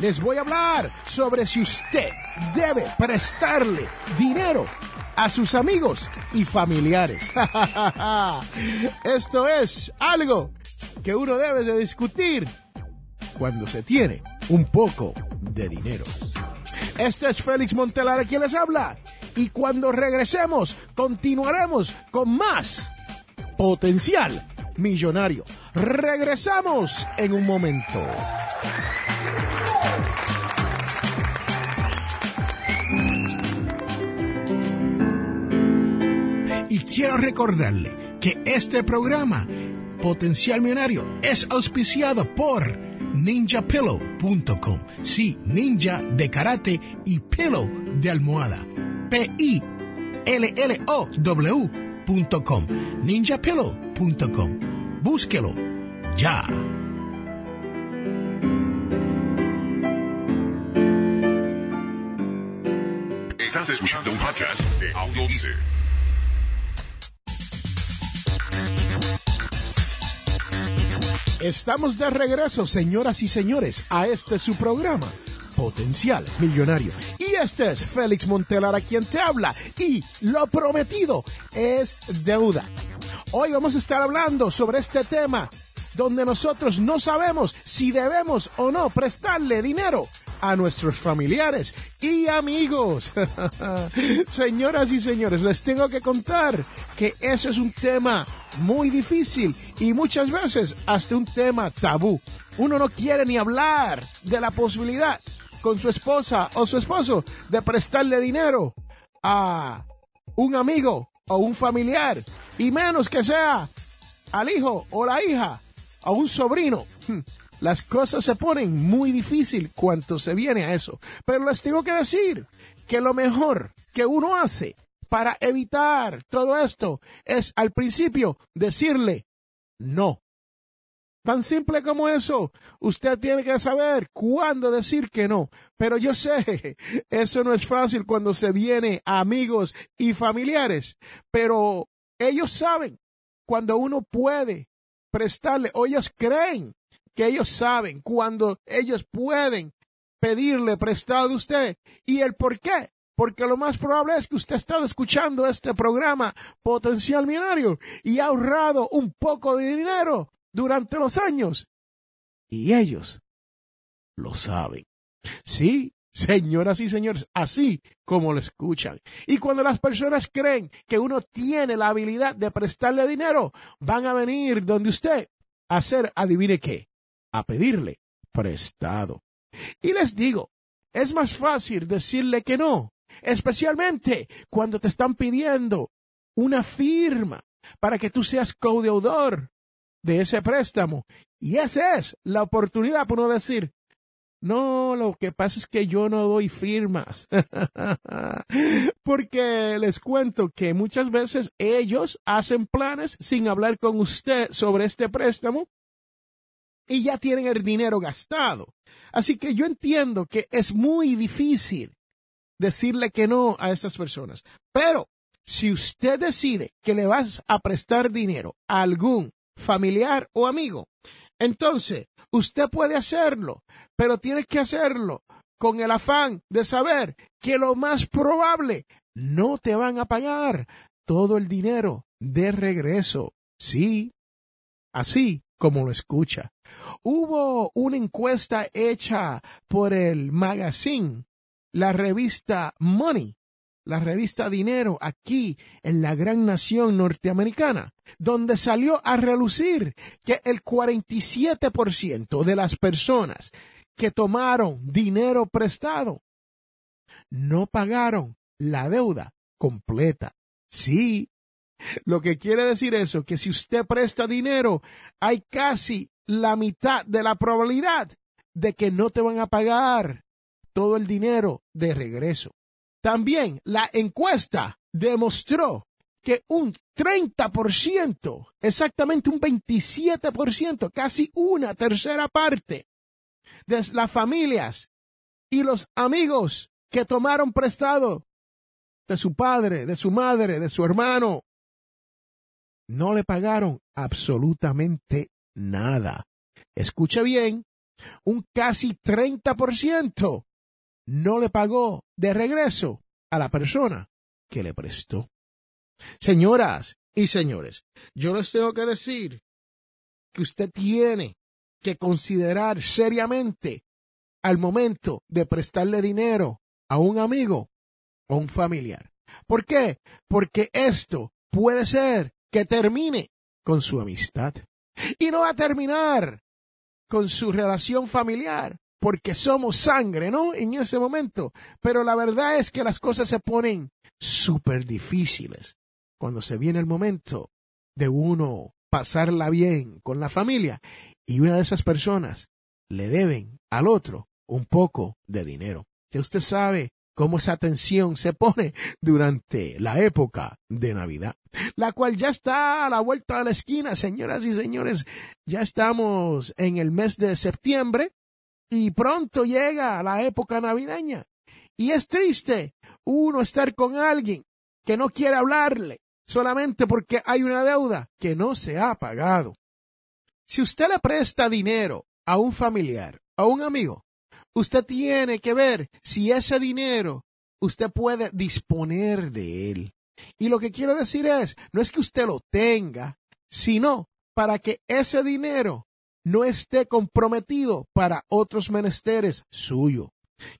les voy a hablar sobre si usted debe prestarle dinero a sus amigos y familiares. Esto es algo que uno debe de discutir cuando se tiene un poco de dinero. Este es Félix Montelar quien les habla. Y cuando regresemos, continuaremos con más potencial millonario. Regresamos en un momento. Quiero recordarle que este programa, Potencial Millonario, es auspiciado por ninjapillow.com. Sí, ninja de karate y pillow de almohada. P-I-L-L-O-W.com. ninjapillow.com. Búsquelo ya. Estamos de regreso, señoras y señores, a este su programa, Potencial Millonario. Y este es Félix Montelar a quien te habla. Y lo prometido es deuda. Hoy vamos a estar hablando sobre este tema donde nosotros no sabemos si debemos o no prestarle dinero a nuestros familiares y amigos. Señoras y señores, les tengo que contar que eso es un tema muy difícil y muchas veces hasta un tema tabú. Uno no quiere ni hablar de la posibilidad con su esposa o su esposo de prestarle dinero a un amigo o un familiar y menos que sea al hijo o la hija a un sobrino. Las cosas se ponen muy difícil cuando se viene a eso. Pero les tengo que decir que lo mejor que uno hace para evitar todo esto es al principio decirle no. Tan simple como eso. Usted tiene que saber cuándo decir que no. Pero yo sé, eso no es fácil cuando se viene a amigos y familiares. Pero ellos saben cuando uno puede prestarle, o ellos creen que ellos saben cuando ellos pueden pedirle prestado a usted y el por qué. Porque lo más probable es que usted ha estado escuchando este programa Potencial Millonario y ha ahorrado un poco de dinero durante los años. Y ellos lo saben. Sí, señoras y señores, así como lo escuchan. Y cuando las personas creen que uno tiene la habilidad de prestarle dinero, van a venir donde usted a hacer, adivine qué, a pedirle prestado. Y les digo, es más fácil decirle que no, especialmente cuando te están pidiendo una firma para que tú seas codeudor de ese préstamo. Y esa es la oportunidad por no decir, no, lo que pasa es que yo no doy firmas. Porque les cuento que muchas veces ellos hacen planes sin hablar con usted sobre este préstamo y ya tienen el dinero gastado. Así que yo entiendo que es muy difícil decirle que no a estas personas. Pero si usted decide que le vas a prestar dinero a algún familiar o amigo, entonces usted puede hacerlo, pero tiene que hacerlo con el afán de saber que lo más probable no te van a pagar todo el dinero de regreso. Sí, así como lo escucha. Hubo una encuesta hecha por el magazine, la revista Money, la revista Dinero aquí en la gran nación norteamericana, donde salió a relucir que el 47% de las personas que tomaron dinero prestado no pagaron la deuda completa. Sí, lo que quiere decir eso, que si usted presta dinero, hay casi la mitad de la probabilidad de que no te van a pagar todo el dinero de regreso. También la encuesta demostró que un 30%, exactamente un 27%, casi una tercera parte de las familias y los amigos que tomaron prestado de su padre, de su madre, de su hermano, no le pagaron absolutamente nada. Escuche bien, un casi 30% no le pagó de regreso a la persona que le prestó. Señoras y señores, yo les tengo que decir que usted tiene que considerar seriamente al momento de prestarle dinero a un amigo o un familiar. ¿Por qué? Porque esto puede ser que termine con su amistad. Y no va a terminar con su relación familiar, porque somos sangre, ¿no? En ese momento. Pero la verdad es que las cosas se ponen súper difíciles cuando se viene el momento de uno pasarla bien con la familia y una de esas personas le deben al otro un poco de dinero. Ya usted sabe cómo esa tensión se pone durante la época de Navidad, la cual ya está a la vuelta de la esquina, señoras y señores. Ya estamos en el mes de septiembre y pronto llega la época navideña. Y es triste uno estar con alguien que no quiere hablarle solamente porque hay una deuda que no se ha pagado. Si usted le presta dinero a un familiar, a un amigo, usted tiene que ver si ese dinero usted puede disponer de él. Y lo que quiero decir es, no es que usted lo tenga, sino para que ese dinero no esté comprometido para otros menesteres suyos.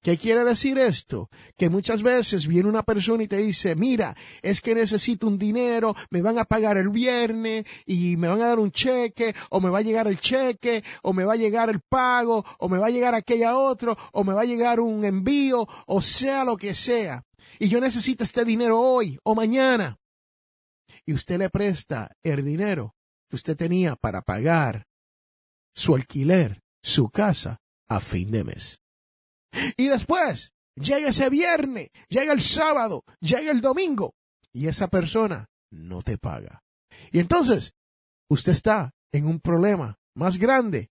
¿Qué quiere decir esto? Que muchas veces viene una persona y te dice, mira, es que necesito un dinero, me van a pagar el viernes y me van a dar un cheque, o me va a llegar el cheque, o me va a llegar el pago, o me va a llegar aquella otro, o me va a llegar un envío, o sea lo que sea. Y yo necesito este dinero hoy o mañana. Y usted le presta el dinero que usted tenía para pagar su alquiler, su casa, a fin de mes. Y después llega ese viernes, llega el sábado, llega el domingo y esa persona no te paga. Y entonces usted está en un problema más grande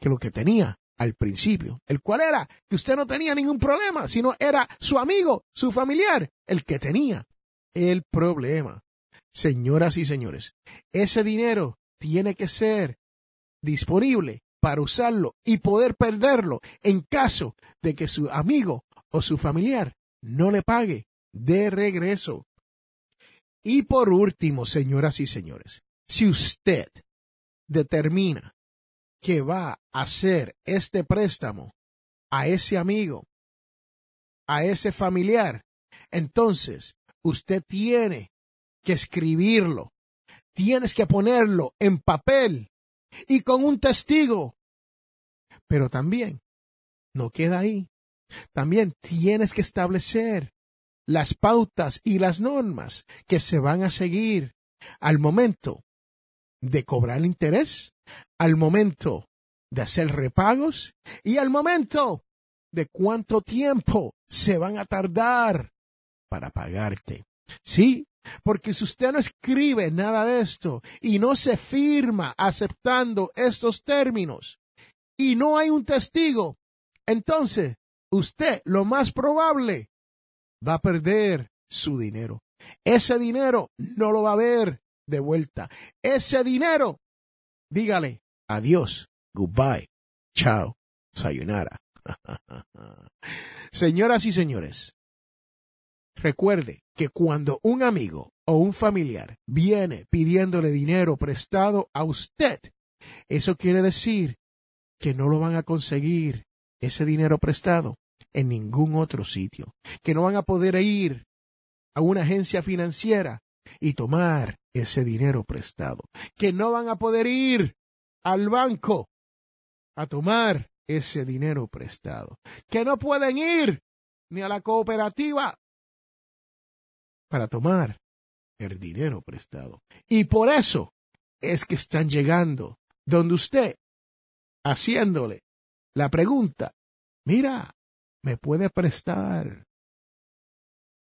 que lo que tenía al principio, el cual era que usted no tenía ningún problema, sino era su amigo, su familiar, el que tenía el problema. Señoras y señores, ese dinero tiene que ser disponible para usarlo y poder perderlo en caso de que su amigo o su familiar no le pague de regreso. Y por último, señoras y señores, si usted determina que va a hacer este préstamo a ese amigo, a ese familiar, entonces usted tiene que escribirlo, tienes que ponerlo en papel y con un testigo. Pero también no queda ahí. También tienes que establecer las pautas y las normas que se van a seguir al momento de cobrar interés, al momento de hacer repagos y al momento de cuánto tiempo se van a tardar para pagarte. Sí, porque si usted no escribe nada de esto y no se firma aceptando estos términos y no hay un testigo, entonces usted lo más probable va a perder su dinero. Ese dinero no lo va a ver de vuelta. Ese dinero, dígale adiós, goodbye, chao, sayonara. Señoras y señores, recuerde que cuando un amigo o un familiar viene pidiéndole dinero prestado a usted, eso quiere decir que no lo van a conseguir ese dinero prestado en ningún otro sitio, que no van a poder ir a una agencia financiera y tomar ese dinero prestado, que no van a poder ir al banco a tomar ese dinero prestado, que no pueden ir ni a la cooperativa para tomar el dinero prestado. Y por eso es que están llegando donde usted, haciéndole la pregunta, mira, ¿me puede prestar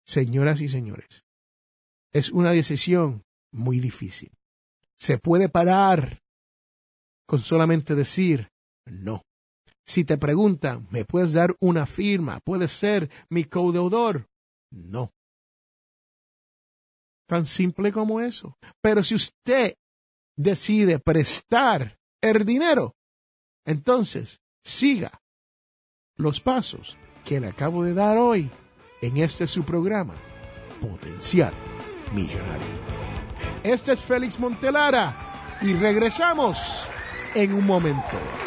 Señoras y señores, es una decisión muy difícil. Se puede parar con solamente decir no. Si te preguntan, ¿me puedes dar una firma? ¿Puedes ser mi codeudor? No. Tan simple como eso. Pero si usted decide prestar el dinero, entonces siga los pasos que le acabo de dar hoy en este su programa, Potencial Millonario. Este es Félix Montelara y regresamos en un momento.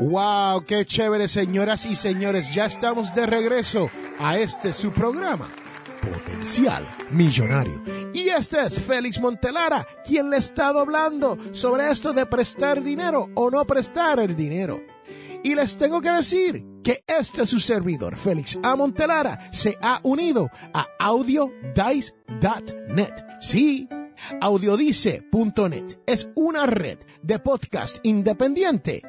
¡Wow! ¡Qué chévere, señoras y señores! Ya estamos de regreso a este su programa, Potencial Millonario. Y este es Félix Montelara, quien le estado hablando sobre esto de prestar dinero o no prestar el dinero. Y les tengo que decir que este su servidor, Félix A. Montelara, se ha unido a audiodice.net. Sí, audiodice.net es una red de podcast independiente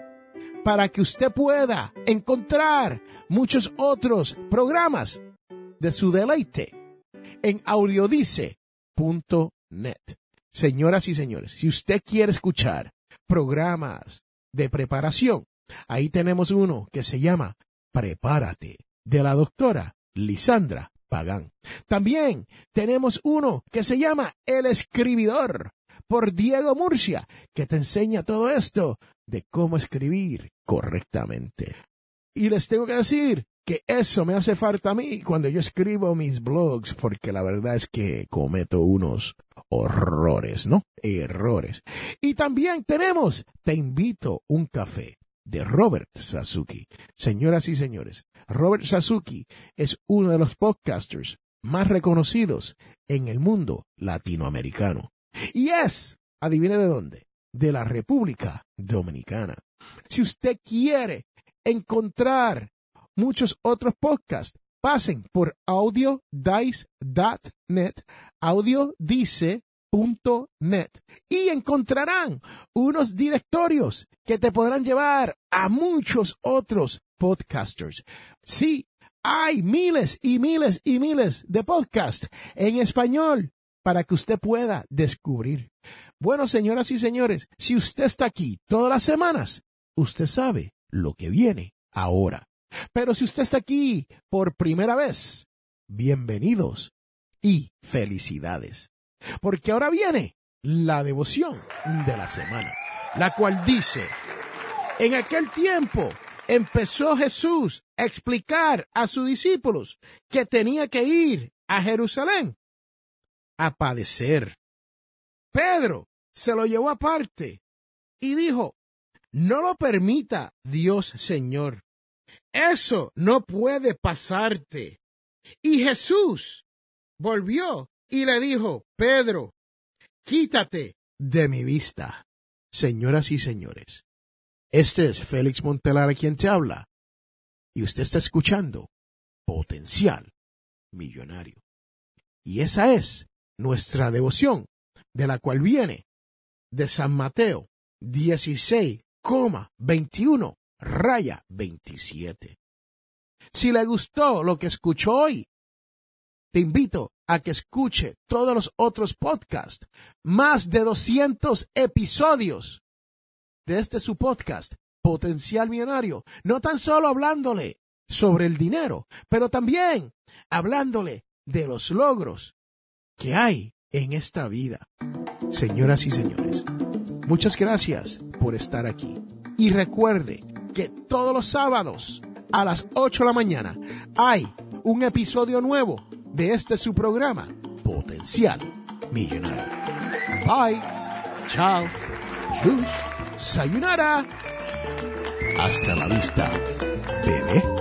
para que usted pueda encontrar muchos otros programas de su deleite en audiodice.net. Señoras y señores, si usted quiere escuchar programas de preparación, ahí tenemos uno que se llama Prepárate, de la doctora Lisandra Pagán. También tenemos uno que se llama El Escribidor, por Diego Murcia, que te enseña todo esto de cómo escribir correctamente. Y les tengo que decir que eso me hace falta a mí cuando yo escribo mis blogs, porque la verdad es que cometo unos horrores, ¿no? Errores. Y también tenemos Te invito un café de Robert Sasuki. Señoras y señores, Robert Sasuki es uno de los podcasters más reconocidos en el mundo latinoamericano. Y es, adivine de dónde, de la República Dominicana. Si usted quiere encontrar muchos otros podcasts, pasen por audiodice.net, audiodice.net y encontrarán unos directorios que te podrán llevar a muchos otros podcasters. Sí, hay miles y miles y miles de podcasts en español para que usted pueda descubrir. Bueno, señoras y señores, si usted está aquí todas las semanas, usted sabe lo que viene ahora. Pero si usted está aquí por primera vez, bienvenidos y felicidades. Porque ahora viene la devoción de la semana, la cual dice, en aquel tiempo empezó Jesús a explicar a sus discípulos que tenía que ir a Jerusalén a padecer. Pedro se lo llevó aparte y dijo, no lo permita Dios Señor. Eso no puede pasarte. Y Jesús volvió y le dijo, Pedro, quítate de mi vista. Señoras y señores, este es Félix Montelar quien te habla. Y usted está escuchando Potencial Millonario. Y esa es nuestra devoción, de la cual viene de San Mateo 16,21 raya 27. Si le gustó lo que escuchó hoy, te invito a que escuche todos los otros podcasts, más de 200 episodios de este su podcast, Potencial Millonario, no tan solo hablándole sobre el dinero, pero también hablándole de los logros que hay en esta vida. Señoras y señores, muchas gracias por estar aquí. Y recuerde que todos los sábados a las 8 de la mañana hay un episodio nuevo de este su programa, Potencial millonario. Bye, chao, chus, sayonara. Hasta la vista, bebé.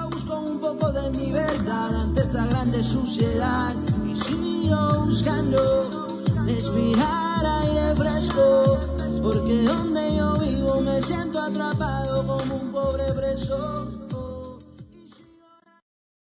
Busco un poco de mi verdad ante esta grande suciedad. Y sigo buscando respirar aire fresco. Porque donde yo vivo me siento atrapado como un pobre preso.